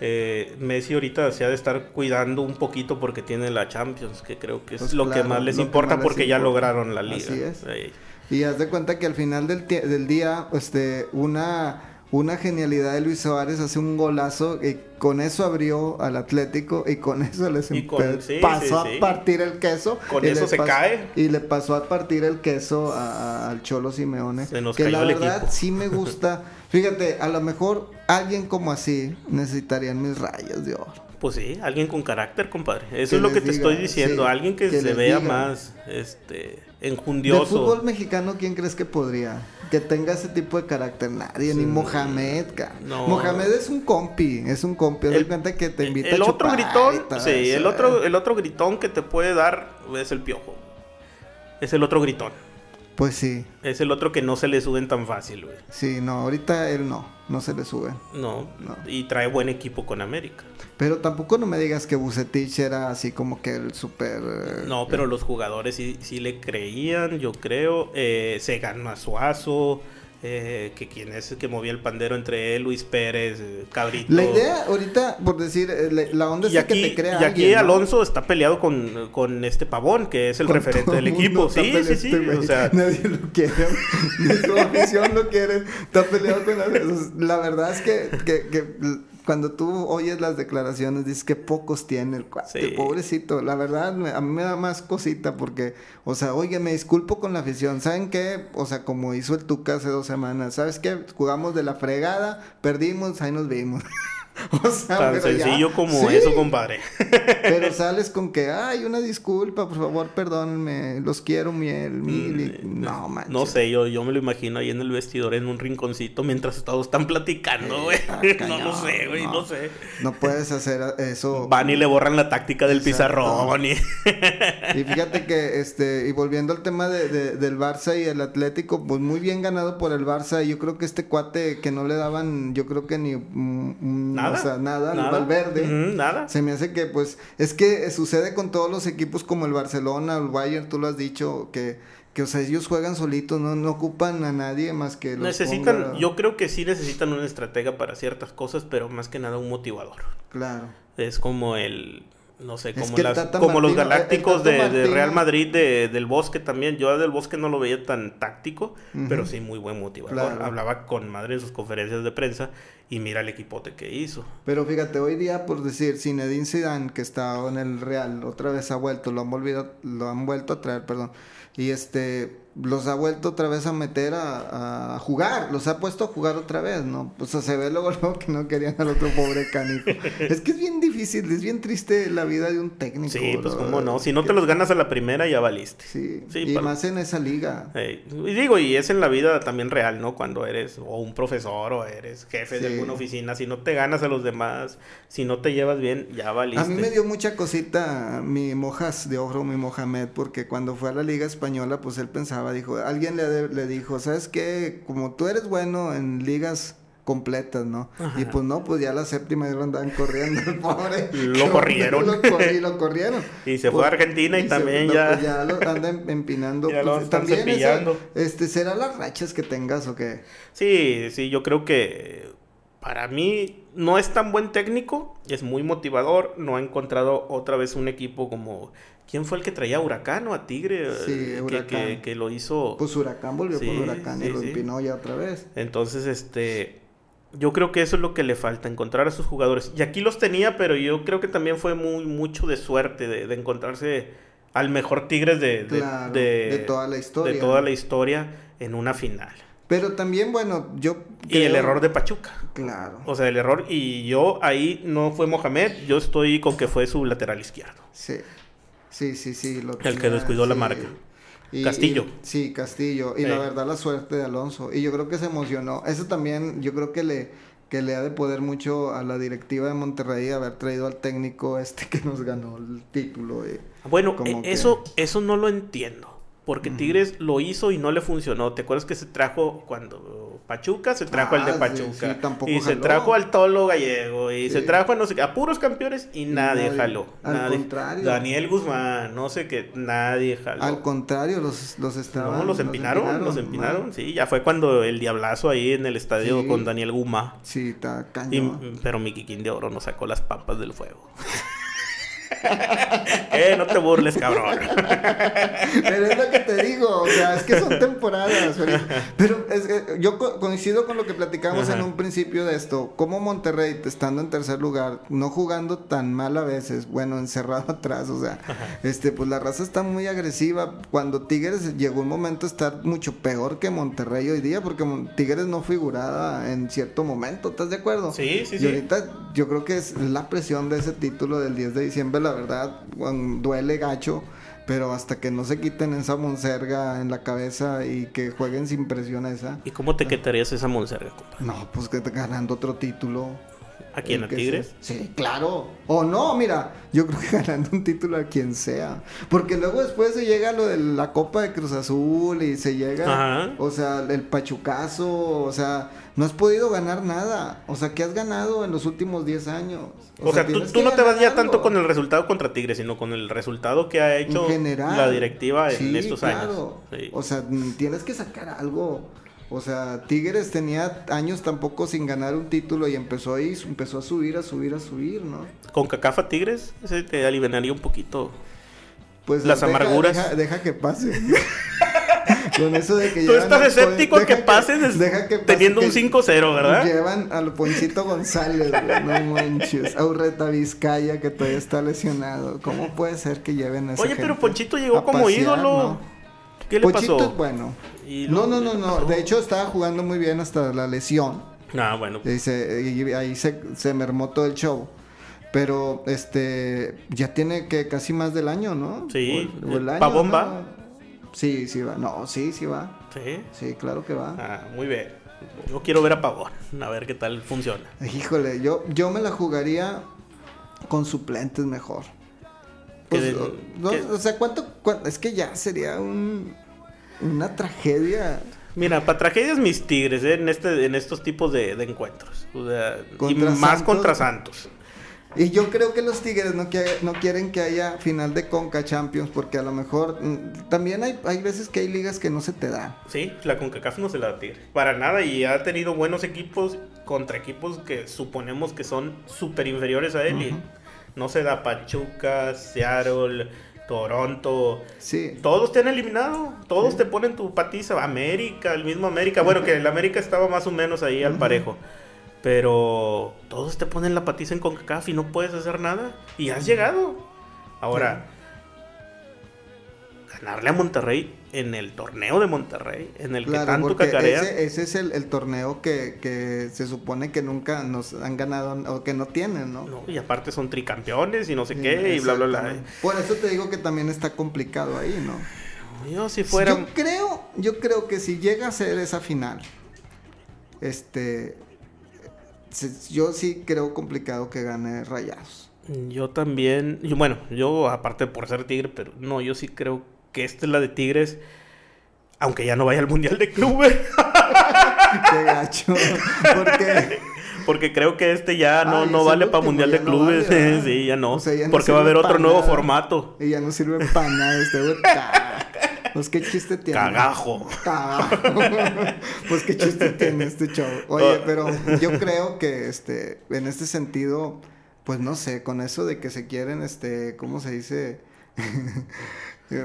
S1: eh, Messi ahorita se ha de estar cuidando un poquito porque tiene la Champions, que creo que es
S2: Pues
S1: lo que más les
S2: lo
S1: importa
S2: más les
S1: porque ya lograron la liga.
S2: Así es.
S1: Ahí.
S2: Y haz de cuenta que al final del, del día, este, una, una genialidad de Luis Suárez hace un golazo y con eso abrió al Atlético y con eso les
S1: Y con- sí,
S2: pasó
S1: sí, sí.
S2: a partir el queso.
S1: Con
S2: y
S1: eso se cae.
S2: Y le pasó a partir el queso a- a- al Cholo Simeone.
S1: Se nos
S2: que
S1: cayó
S2: la
S1: el
S2: verdad
S1: equipo.
S2: sí me gusta. Fíjate, a lo mejor alguien como así necesitarían mis rayas de oro.
S1: Pues sí, alguien con carácter, compadre. Eso
S2: Que
S1: es lo que te
S2: diga,
S1: estoy diciendo. alguien que,
S2: que
S1: se vea
S2: diga.
S1: más este
S2: De
S1: enjundioso.
S2: fútbol mexicano, ¿quién crees que podría? Que tenga ese tipo de carácter. Nadie, ni. Mohamed.
S1: No.
S2: Mohamed es un compi, es un compi. De
S1: El-
S2: cuenta que te invita
S1: el
S2: a
S1: otro gritón, sí, el otro,
S2: ¿eh?
S1: el otro gritón que te puede dar es el piojo. Es el otro gritón.
S2: Pues sí,
S1: Es el otro que no se le suben tan fácil, güey.
S2: sí, no, ahorita él no, no se le sube.
S1: No,
S2: No.
S1: y trae buen equipo con América.
S2: Pero tampoco no me digas que Bucetich era así como que el súper... eh,
S1: No, pero los jugadores sí, sí le creían, yo creo. Eh, se ganó a Suazo, eh, que quien es el que movía el pandero entre él, Luis Pérez, eh, Cabrito.
S2: La idea ahorita, por decir, la onda es que
S1: aquí,
S2: te crea
S1: y aquí
S2: alguien, ¿no?
S1: Alonso está peleado con, con este Pavón, que es el
S2: Con
S1: referente del equipo. Sí, sí, sí.
S2: este güey.
S1: O sea,
S2: Nadie lo quiere. Ni su afición lo quiere. Está peleado con las... La verdad es que, que, que cuando tú oyes las declaraciones dices que pocos tiene el cuate.
S1: Sí.
S2: Pobrecito. La verdad, me- a mí me da más cosita porque, o sea, oye, me disculpo con la afición. ¿Saben qué? O sea, como hizo el Tuca hace dos semanas. ¿Sabes qué? Jugamos de la fregada, perdimos, ahí nos vimos. o sea,
S1: tan
S2: pero ya-
S1: sencillo como
S2: Sí.
S1: eso, compadre.
S2: pero sales con que, ay, una disculpa, por favor, perdónenme, los quiero miel, mil. y- No, manches.
S1: Mm, No sé, yo, yo me lo imagino ahí en el vestidor, en un rinconcito, mientras todos están platicando, güey.
S2: Ah,
S1: no lo sé, güey, no.
S2: no.
S1: sé.
S2: No puedes hacer eso.
S1: Van y le borran la táctica del
S2: Exacto.
S1: pizarrón. Y...
S2: Y fíjate que, este, y volviendo al tema de, de- del Barça y el Atlético, pues muy bien ganado por el Barça. Yo creo que este cuate que no le daban, yo creo que ni mm, mm,
S1: Nada.
S2: o sea, nada,
S1: Nada.
S2: al Valverde.
S1: Nada.
S2: Se me hace que, pues, es que sucede con todos los equipos como el Barcelona, el Bayern, tú lo has dicho, que, que o sea, ellos juegan solitos, no, no ocupan a nadie más que los
S1: Necesitan,
S2: ponga-
S1: yo creo que sí necesitan una estratega para ciertas cosas, pero más que nada un motivador.
S2: Claro.
S1: Es como el, no sé, como, las- como los
S2: Martino-
S1: galácticos de, de Real Madrid de- del Bosque también. Yo del Bosque no lo veía tan táctico, pero sí muy buen motivador.
S2: Claro.
S1: Hablaba con madre en sus conferencias de prensa y mira el equipote que hizo.
S2: Pero fíjate, hoy día, por decir, Zinedine Zidane, que está en el Real, otra vez ha vuelto, lo han, volvido, lo han vuelto a traer, perdón. Y este, los ha vuelto otra vez a meter a, a jugar, los ha puesto a jugar otra vez, ¿no? Pues se ve luego, luego que no querían al otro pobre canijo. es que es bien difícil, es bien triste la vida de un técnico.
S1: Sí, pues cómo no. Si no te los ganas a la primera, ya valiste.
S2: Sí,
S1: Sí,
S2: y
S1: para-
S2: más en esa liga.
S1: Y digo, y es en la vida también real, ¿no? Cuando eres o un profesor o eres jefe de alguna oficina, si no te ganas a los demás, si no te llevas bien, ya valiste.
S2: A mí me dio mucha cosita mi Mojas de Ojo, mi Mohamed, porque cuando fue a la Liga Española, pues él pensaba, dijo, alguien le, le dijo, ¿sabes qué? Como tú eres bueno en ligas completas, ¿no? Y pues no, pues ya la séptima ya lo andaban corriendo el pobre.
S1: Lo corrieron.
S2: Lo, corri- lo corrieron.
S1: Y se fue a Argentina y también ya-
S2: pues ya lo andan empinando.
S1: Ya lo
S2: pues,
S1: están
S2: también eso,
S1: cepillando.
S2: este, ¿será las rachas que tengas o qué?
S1: Sí, sí, yo creo que para mí no es tan buen técnico, es muy motivador, no ha encontrado otra vez un equipo como... ¿Quién fue el que traía a Huracán o a Tigre?
S2: Sí,
S1: Eh, que-
S2: Huracán.
S1: Que, que lo hizo...
S2: Pues Huracán volvió
S1: Sí,
S2: por Huracán y
S1: sí,
S2: lo
S1: sí.
S2: empinó ya otra vez.
S1: Entonces, este, yo creo que eso es lo que le falta, encontrar a sus jugadores. Y aquí los tenía, pero yo creo que también fue muy mucho de suerte de, de encontrarse al mejor Tigres de, de,
S2: Claro,
S1: de-
S2: de toda la historia.
S1: de toda la historia en una final.
S2: Pero también, bueno, yo...
S1: Y el error de Pachuca.
S2: Claro.
S1: O sea, el error, y yo ahí no fue Mohamed, yo estoy con que fue su lateral izquierdo.
S2: Sí. Sí, sí, sí. Lo
S1: El que descuidó la marca. Castillo.
S2: y- sí, Castillo. Y la verdad, la suerte de Alonso. Y yo creo que se emocionó. Eso también, yo creo que le, que le ha de poder mucho a la directiva de Monterrey haber traído al técnico este que nos ganó el título. eh.
S1: Bueno,
S2: Como
S1: eh,
S2: que-
S1: eso, eso no lo entiendo. Porque Tigres lo hizo y no le funcionó. ¿Te acuerdas que se trajo cuando Pachuca? Se trajo al de
S2: Ah, sí,
S1: Pachuca.
S2: sí, tampoco
S1: y se trajo al Tolo Gallego. Y se
S2: Sí.
S1: trajo a, no sé, a puros campeones y nadie,
S2: nadie.
S1: jaló.
S2: Al
S1: nadie.
S2: contrario.
S1: Daniel Guzmán, no sé qué, nadie jaló.
S2: Al contrario, los, los estaban...
S1: no, los empinaron, los empinaron. Sí, ya fue cuando el diablazo ahí en el estadio
S2: Sí.
S1: con Daniel Guma.
S2: Sí, está
S1: Y-
S2: cañón.
S1: pero mi Kikín de Oro nos sacó las papas del fuego. eh, no te burles, cabrón.
S2: Pero es lo que te digo, o sea, es que son temporadas. Pero, es que yo co- coincido con lo que platicamos en un principio de esto. Como Monterrey, estando en tercer lugar, no jugando tan mal a veces, bueno, encerrado atrás, o sea, este, pues la raza está muy agresiva. Cuando Tigres llegó un momento a estar mucho peor que Monterrey hoy día, porque Tigres no figuraba en cierto momento, ¿estás de acuerdo?
S1: Sí, sí,
S2: y
S1: sí.
S2: ahorita yo creo que es la presión de ese título del 10 de diciembre, la verdad, duele gacho. Pero hasta que no se quiten esa monserga en la cabeza y que jueguen sin presión esa.
S1: ¿Y cómo te quitarías esa monserga, compa?
S2: No, pues que ganando otro título.
S1: ¿A quién? ¿A Tigres?
S2: sea. Sí, claro. O no, mira, yo creo que ganando un título a quien sea. Porque luego después se llega lo de la Copa de Cruz Azul y se llega,
S1: Ajá.
S2: o sea, el pachucazo, o sea, no has podido ganar nada. O sea, ¿qué has ganado en los últimos 10 años?
S1: O, sea, tú,
S2: tienes
S1: tú no te vas ya tanto con el resultado contra Tigres, sino con el resultado que ha hecho
S2: en general.
S1: la directiva en
S2: Sí,
S1: estos
S2: claro.
S1: años. Sí.
S2: O sea, tienes que sacar algo. O sea, Tigres tenía años tampoco sin ganar un título y empezó ahí, empezó a subir, a subir, a subir, ¿no?
S1: Con Cacafa Tigres, ese te aliviaría un poquito.
S2: Pues
S1: Las
S2: deja-
S1: amarguras.
S2: Deja, deja que pase. Con eso de que
S1: Tú estás escéptico que pases
S2: deja que pase
S1: teniendo
S2: que
S1: un 5-0, ¿verdad?
S2: Llevan al Ponchito González, güey, no manches. A Urreta Vizcaya que todavía está lesionado. ¿Cómo puede ser que lleven a esa
S1: Oye, pero Ponchito llegó como
S2: pasear,
S1: ídolo.
S2: no?
S1: ¿Qué le
S2: Ponchito
S1: pasó?
S2: es bueno.
S1: Y
S2: No, no, no,
S1: ¿qué le
S2: no. De hecho, estaba jugando muy bien hasta la lesión.
S1: Ah, bueno.
S2: Y, se- y ahí se, se mermó todo el show. Pero, este, ya tiene que casi más del año, ¿no?
S1: Sí.
S2: O el- o el año,
S1: ¿Pavón
S2: ¿no?
S1: va?
S2: Sí, sí va. No, sí, sí va.
S1: Sí.
S2: Sí, claro que va.
S1: Ah, muy bien. Yo quiero ver a Pavón, a ver qué tal funciona.
S2: Híjole, yo, yo me la jugaría con suplentes mejor. Pues, o- no,
S1: que-
S2: o sea, ¿cuánto, cuán- Es que ya sería un, una tragedia.
S1: Mira, para tragedias mis tigres ¿eh? en este en estos tipos de, de encuentros. O sea, y más
S2: Santos.
S1: contra Santos.
S2: Y yo creo que los Tigres no, que- no quieren que haya final de Conca Champions porque a lo mejor mm, también hay, hay veces que hay ligas que no se te dan.
S1: Sí, la CONCACAF no se la da Tigre. Para nada, y ha tenido buenos equipos contra equipos que suponemos que son súper inferiores a él. y no se da Pachuca, Seattle, Toronto.
S2: Sí.
S1: Todos te han eliminado, todos te ponen tu patiza. América, el mismo América. Bueno, que el América estaba más o menos ahí al parejo. Pero todos te ponen la patiza en CONCACAF y no puedes hacer nada. Y has llegado. Ahora, ganarle a Monterrey en el torneo de Monterrey, en el que tanto cacarea.
S2: ese, ese es el, el torneo que, que se supone que nunca nos han ganado o que no tienen, ¿no?
S1: No, y aparte son tricampeones y no sé
S2: Sí,
S1: qué, y bla, bla, bla.
S2: Por eso te digo que también está complicado ahí, ¿no?
S1: Yo si fuera...
S2: Yo creo, yo creo que si llega a ser esa final, este, yo sí creo complicado que gane Rayados.
S1: Yo también, yo- bueno, yo aparte por ser tigre, pero no, yo sí creo que esta es la de Tigres, aunque ya no vaya al Mundial de Clubes,
S2: Qué gacho. Porque
S1: porque creo que este ya no,
S2: Ah,
S1: no vale para Mundial de
S2: no
S1: Clubes, sí, ya no,
S2: O sea, ya no
S1: porque va a haber otro nuevo formato.
S2: y ya no sirve para nada este güey. Pues qué chiste tiene.
S1: Cagajo.
S2: Cagajo. pues qué chiste tiene este show. Oye,
S1: Oh.
S2: pero yo creo que este, en este sentido, pues no sé, con eso de que se quieren, este, ¿cómo se dice?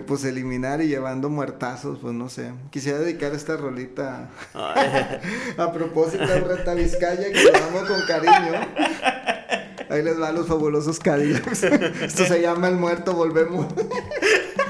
S2: Pues eliminar y llevando muertazos, pues no sé. Quisiera dedicar esta rolita a propósito de Reta Vizcaya, que lo amo con cariño. Ahí les va a los fabulosos Cadillacs. Esto se llama El Muerto, volvemos.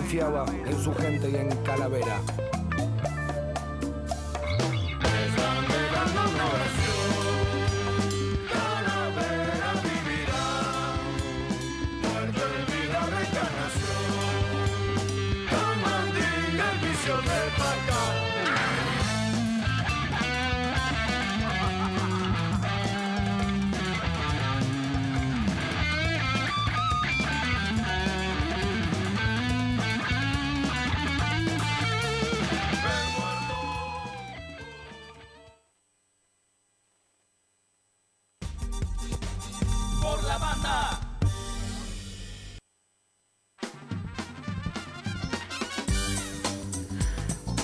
S3: confiaba en su gente y en Calavera.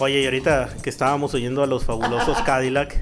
S1: Oye, y ahorita que estábamos oyendo a los fabulosos Cadillac,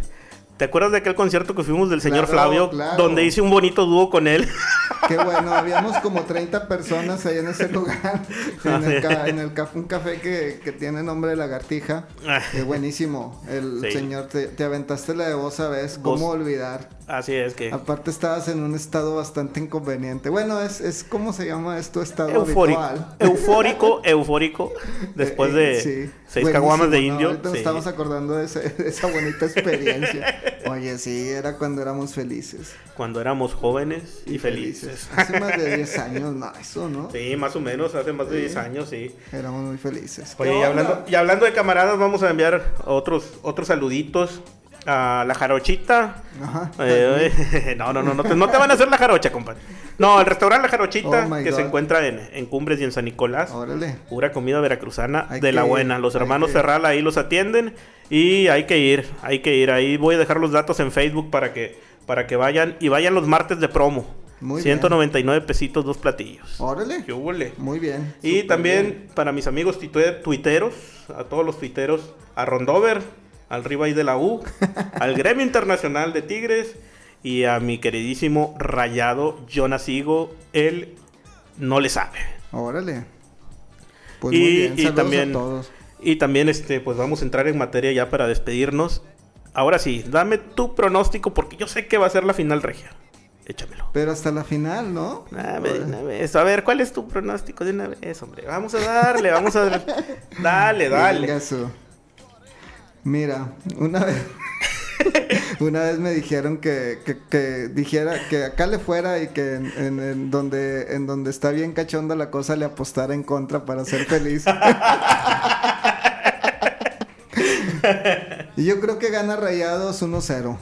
S1: ¿te acuerdas de aquel concierto que fuimos del señor
S2: Claro,
S1: Flavio?
S2: claro.
S1: Donde hice un bonito dúo con él.
S2: Qué bueno, habíamos como 30 personas ahí en ese lugar, en el, ca- en el café, un café que, que tiene nombre de lagartija.
S1: Ah.
S2: Eh, buenísimo, el
S1: Sí.
S2: señor, te, te aventaste la de vos sabes, cómo olvidar.
S1: Así es que.
S2: Aparte estabas en un estado bastante inconveniente. Bueno, es, es ¿cómo se llama esto? Estado
S1: Eufórico,
S2: habitual.
S1: eufórico, eufórico. Después
S2: Eh,
S1: de
S2: eh, sí.
S1: seis caguamas de
S2: ¿no?
S1: indio.
S2: Nos
S1: sí.
S2: estamos acordando de, ese- de esa bonita experiencia. Oye, sí, era cuando éramos felices.
S1: Cuando éramos jóvenes y felices.
S2: Hace más de 10 años, no, eso, ¿no?
S1: Sí, más o menos, hace más de 10 años, sí.
S2: Éramos muy felices.
S1: Oye, y hablando, y hablando de camaradas, vamos a enviar otros, otros saluditos a la jarochita.
S2: Ajá.
S1: Eh, no, no, no, no te, no te van a hacer la jarocha, compadre. No, el restaurante La Jarochita,
S2: Oh,
S1: que se encuentra en, en Cumbres y en San Nicolás.
S2: Órale.
S1: Pura comida veracruzana
S2: Hay
S1: de la buena. Los hermanos
S2: que
S1: ahí los atienden y hay que ir, hay que ir. Ahí voy a dejar los datos en Facebook para que, para que vayan y vayan los martes de promo.
S2: Muy bien.
S1: 199 pesitos, dos platillos.
S2: Órale.
S1: ¿Qué huele?
S2: Muy bien.
S1: Y también
S2: bien.
S1: para mis amigos tuiteros, a todos los tuiteros, a Rondover, al Ribay de la U, al Gremio Internacional de Tigres y a mi queridísimo rayado Jonas Higo, él no le sabe.
S2: Órale. Pues
S1: Y-
S2: muy bien.
S1: y también-
S2: a todos.
S1: Y también este, pues vamos a entrar en materia ya para despedirnos. Ahora sí, dame tu pronóstico porque yo sé que va a ser la final regia. Échamelo.
S2: Pero hasta la final, ¿no?
S1: A ver, una vez. A ver, ¿cuál es tu pronóstico de una vez, hombre? Vamos a darle, vamos a darle. Dale, dale.
S2: Mira, una vez. una vez me dijeron que, que, que dijera que acá le fuera y que en, en- en donde en donde está bien cachonda la cosa le apostara en contra para ser feliz. y yo creo que gana Rayados 1-0.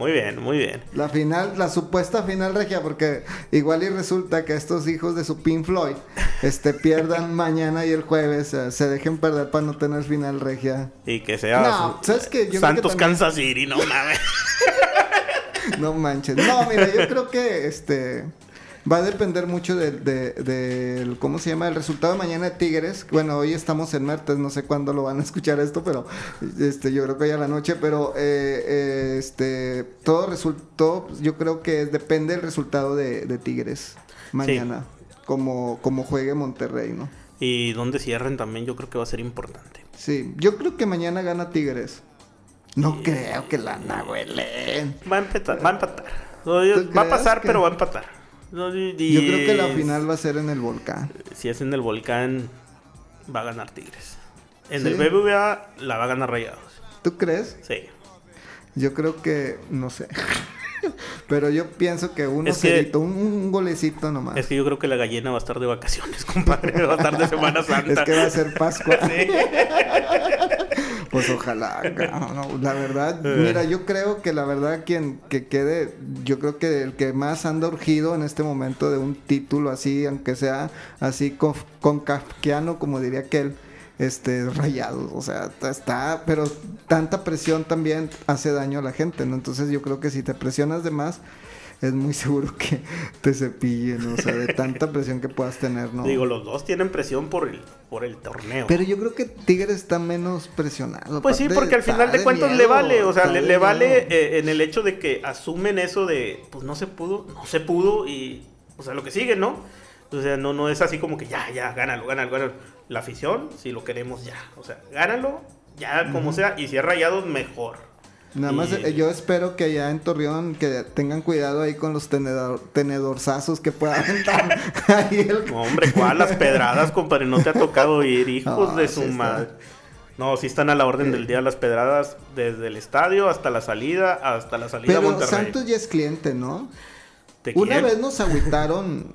S1: Muy bien, muy bien.
S2: La final, la supuesta final regia, porque igual y resulta que estos hijos de su Pink Floyd este, pierdan mañana y el jueves, eh, se dejen perder para no tener final regia.
S1: Y que sea
S2: No,
S1: su-
S2: ¿sabes qué? Yo creo
S1: Santos
S2: que también-
S1: Kansas City, no mames.
S2: No manches. No, mira, yo creo que este va a depender mucho del, de- del- ¿cómo se llama? El resultado de mañana de Tigres. Bueno, hoy estamos en martes, no sé cuándo lo van a escuchar esto, pero este, yo creo que hoy a la noche, pero eh, eh, este, todo resultó, yo creo que depende del resultado de, de Tigres mañana, como, como juegue Monterrey, ¿no?
S1: Y donde cierren también yo creo que va a ser importante.
S2: Sí, yo creo que mañana gana Tigres. No creo que la Nahuelen.
S1: Va a empatar, va a empatar. No, yo-
S2: ¿Tú
S1: Va a pasar,
S2: que-
S1: pero va a empatar. Y-
S2: Yo creo que la final va a ser en el volcán.
S1: Si es en el volcán, va a ganar Tigres. En
S2: ¿Sí?
S1: el BBVA la va a ganar Rayados.
S2: ¿Tú crees?
S1: Sí.
S2: Yo creo que, no sé. Pero yo pienso que uno
S1: Es que-
S2: cerito, un, un golecito nomás.
S1: Es que yo creo que la gallina va a estar de vacaciones, compadre. Va a estar de Semana Santa.
S2: Es que va a ser Pascua.
S1: Sí.
S2: Pues ojalá, cabrón, la verdad,
S1: Eh.
S2: mira, yo creo que la verdad quien que quede, yo creo que el que más anda urgido en este momento de un título así, aunque sea así con, con kafkiano, como diría aquel, este, rayado, o sea, está- está, pero tanta presión también hace daño a la gente, ¿no? Entonces yo creo que si te presionas de más, es muy seguro que te cepillen, o sea, de tanta presión que puedas tener, ¿no?
S1: Digo, los dos tienen presión por el, por el torneo.
S2: Pero yo creo que Tigres está menos presionado.
S1: Pues sí, porque al final de cuentas le vale, o sea, le, vale eh, en el hecho de que asumen eso de, pues no se pudo, no se pudo y, o sea, lo que sigue, ¿no? O sea, no, no es así como que ya, ya, gánalo, gánalo, gánalo. La afición, si lo queremos ya, o sea, gánalo, ya como sea, y si es rayados, mejor.
S2: Nada más
S1: Y-
S2: eh, yo espero que allá en Torreón que tengan cuidado ahí con los tenedor, tenedorzazos que pueda aventar ahí el...
S1: Hombre, ¿cuál? Las pedradas, compadre, no te ha tocado ir, hijos
S2: No,
S1: de
S2: sí
S1: su
S2: está.
S1: madre. No, sí están a la orden del día las pedradas, desde el estadio hasta la salida, hasta la salida a
S2: Pero
S1: Monterrey.
S2: Santos ya es cliente, ¿no?
S1: ¿Te
S2: Una vez nos agüitaron,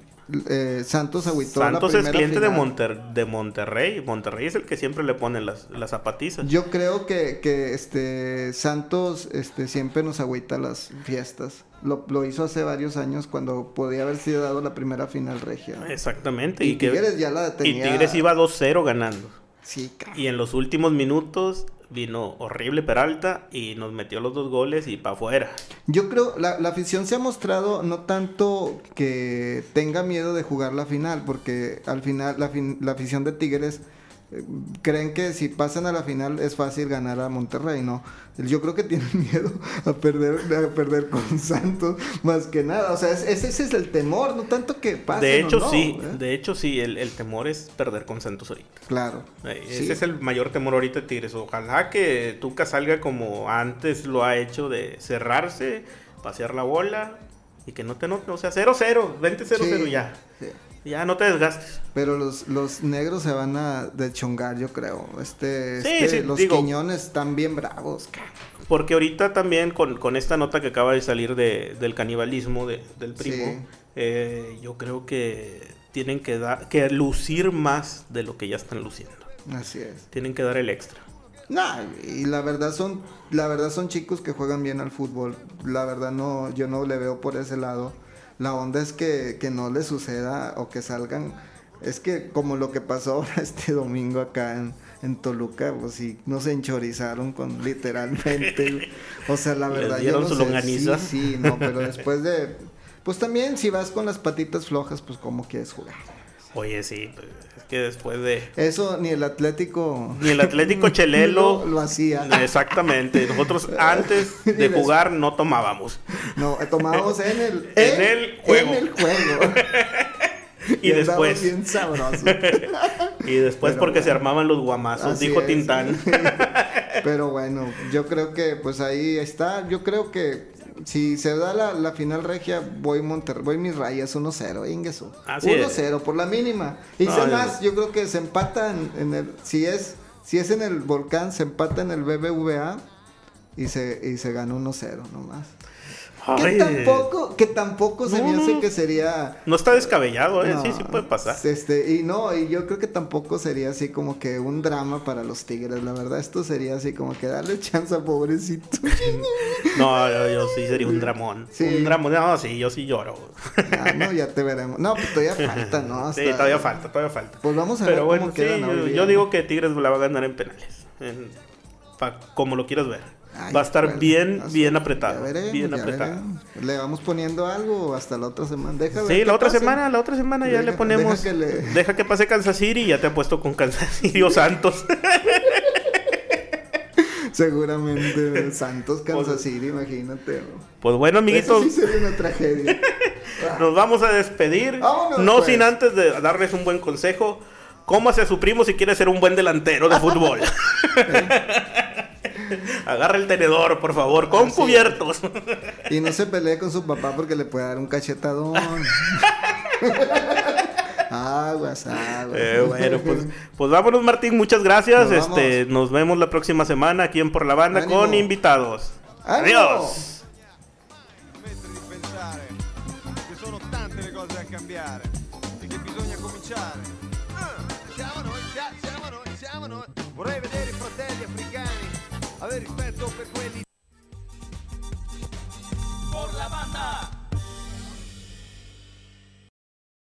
S2: eh, Santos agüitó la
S1: Santos es
S2: primera
S1: cliente de,
S2: final.
S1: Monter- de Monterrey. Monterrey es el que siempre le pone las, las zapatizas.
S2: Yo creo que, que este Santos este siempre nos agüita las fiestas. Lo, lo hizo hace varios años cuando podía haber sido dado la primera final regia.
S1: Exactamente.
S2: Y,
S1: Y, que-
S2: Tigres ya la
S1: y
S2: tenía.
S1: Tigres iba 2-0 ganando.
S2: Sí, cabrón.
S1: Y en los últimos minutos vino horrible Peralta y nos metió los dos goles y para afuera.
S2: Yo creo, la, la afición se ha mostrado no tanto que tenga miedo de jugar la final, porque al final la, fin- la afición de Tigres creen que si pasan a la final es fácil ganar a Monterrey, ¿no? Yo creo que tienen miedo a perder, a perder con Santos, más que nada. O sea, es- ese, ese es el temor, no tanto que pasen
S1: De hecho,
S2: o no,
S1: sí,
S2: ¿eh?
S1: de hecho, sí, el, el temor es perder con Santos ahorita.
S2: Claro.
S1: Eh,
S2: Sí.
S1: Ese es el mayor temor ahorita de Tigres. Ojalá que Tuca salga como antes lo ha hecho de cerrarse, pasear la bola y que no te note. O sea, 0-0, 20-0-0
S2: Sí,
S1: ya.
S2: sí.
S1: Ya no te desgastes.
S2: Pero los, los negros se van a deschongar, yo creo. Este,
S1: Sí,
S2: este,
S1: sí,
S2: los
S1: digo-
S2: Quiñones están bien bravos.
S1: Porque ahorita también con, con esta nota que acaba de salir de- del canibalismo de- del primo,
S2: Sí.
S1: eh, yo creo que tienen que, dar que lucir más de lo que ya están luciendo.
S2: Así es.
S1: Tienen que dar el extra.
S2: Nah, y la verdad son, la verdad son chicos que juegan bien al fútbol. La verdad no, yo no le veo por ese lado. La onda es que, que no les suceda o que salgan. Es que como lo que pasó ahora este domingo acá en, en Toluca, pues sí, nos enchorizaron con literalmente. o sea, la verdad. yo no sé. Sí, sí, no, pero después de. Pues también si vas con las patitas flojas, pues cómo quieres jugar.
S1: Oye, sí, es que después de...
S2: Eso ni el Atlético.
S1: Ni el Atlético Chelelo...
S2: lo, lo hacía.
S1: Exactamente. Nosotros antes de jugar no tomábamos.
S2: No, tomábamos en el,
S1: En el juego.
S2: En el juego.
S1: Y después...
S2: bien sabroso.
S1: Y después
S2: Pero
S1: porque se armaban los guamazos,
S2: Así
S1: dijo
S2: es.
S1: Tintán.
S2: Pero bueno, yo creo que pues ahí está. Yo creo que si se da la, la final regia, voy Monterrey, voy mis rayas 1-0, Ingesu.
S1: Así es.
S2: 1-0 por la mínima. Y
S1: No,
S2: más, yo creo que se empatan en el si es si es en el Volcán, se empata en el BBVA y se y se gana 1-0 nomás. Que tampoco, que tampoco se
S1: No,
S2: me hace
S1: no.
S2: que sería
S1: No está descabellado, ¿eh?
S2: No,
S1: sí, sí puede pasar.
S2: Este, y no, y yo creo que tampoco sería así como que un drama para los Tigres, la verdad. Esto sería así como que darle chance al pobrecito.
S1: No, yo, yo sí sería un dramón.
S2: Sí.
S1: Un dramón. No, sí, yo sí lloro.
S2: Ah, no, ya te veremos. No, pues todavía falta, ¿no?
S1: Sí, todavía falta, todavía falta.
S2: Pues vamos a ver
S1: Pero bueno,
S2: cómo
S1: sí, yo, digo que Tigres la va a ganar en penales. En- pa- como lo quieras ver.
S2: Ay,
S1: va a estar
S2: bueno,
S1: bien, bien apretado.
S2: veremos,
S1: bien apretado.
S2: veremos. Le vamos poniendo algo hasta la otra semana. Deja
S1: Sí, la otra semana, la otra semana ya le ponemos.
S2: deja que le-
S1: Deja que pase Kansas City y ya te apuesto con Kansas City o Santos.
S2: Seguramente Santos, Kansas
S1: Pues-
S2: City, imagínate.
S1: Pues bueno,
S2: Eso
S1: amiguitos,
S2: sí sería una tragedia.
S1: nos vamos a despedir.
S2: Vámonos,
S1: no
S2: pues.
S1: sin antes de darles un buen consejo. Cómase a su primo si quiere ser un buen delantero de fútbol. Agarra el tenedor, por favor, con
S2: Así es.
S1: cubiertos.
S2: Y no se pelee con su papá porque le puede dar un cachetadón. aguas, aguas.
S1: Eh, bueno, pues, pues vámonos, Martín. Muchas gracias.
S2: Nos
S1: este, nos vemos la próxima semana aquí en Por la Banda
S2: Ánimo.
S1: con invitados.
S2: ¡Ánimo!
S1: Adiós.